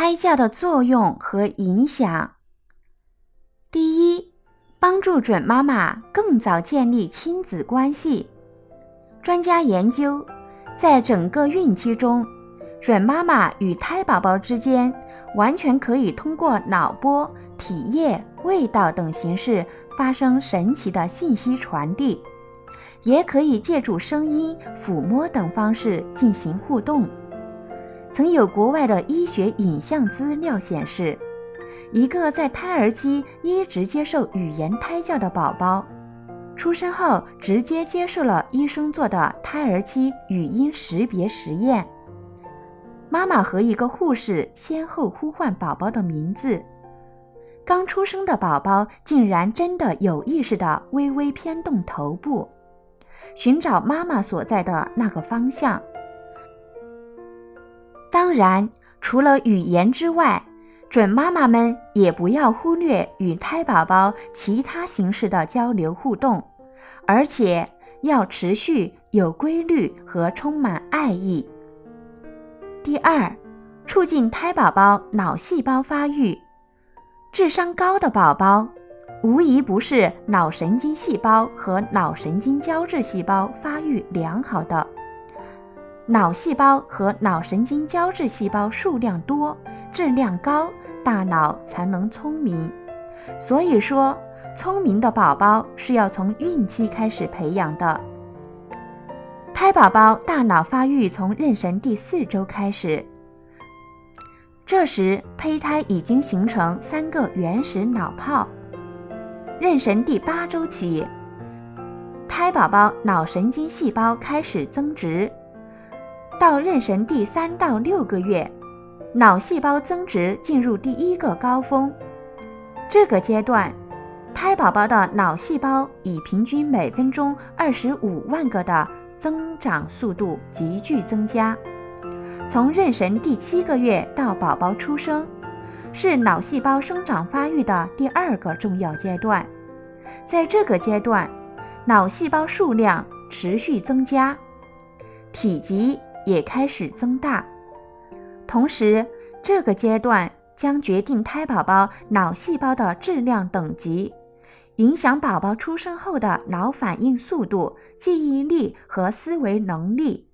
胎教的作用和影响。第一，帮助准妈妈更早建立亲子关系。专家研究，在整个孕期中，准妈妈与胎宝宝之间完全可以通过脑波、体液、味道等形式发生神奇的信息传递，也可以借助声音、抚摸等方式进行互动。曾有国外的医学影像资料显示，一个在胎儿期一直接受语言胎教的宝宝，出生后直接接受了医生做的胎儿期语音识别实验。妈妈和一个护士先后呼唤宝宝的名字，刚出生的宝宝竟然真的有意识地微微偏动头部，寻找妈妈所在的那个方向。当然，除了语言之外，准妈妈们也不要忽略与胎宝宝其他形式的交流互动，而且要持续、有规律和充满爱意。第二，促进胎宝宝脑细胞发育。智商高的宝宝，无疑不是脑神经细胞和脑神经胶质细胞发育良好的。脑细胞和脑神经胶质细胞数量多、质量高，大脑才能聪明。所以说，聪明的宝宝是要从孕期开始培养的。胎宝宝大脑发育从妊娠第四周开始，这时胚胎已经形成三个原始脑泡。妊娠第八周起，胎宝宝脑神经细胞开始增殖。到妊娠第三到六个月，脑细胞增殖进入第一个高峰。这个阶段，胎宝宝的脑细胞以平均每分钟二十五万个的增长速度急剧增加。从妊娠第七个月到宝宝出生，是脑细胞生长发育的第二个重要阶段。在这个阶段，脑细胞数量持续增加，体积。也开始增大，同时这个阶段将决定胎宝宝脑细胞的质量等级，影响宝宝出生后的脑反应速度、记忆力和思维能力。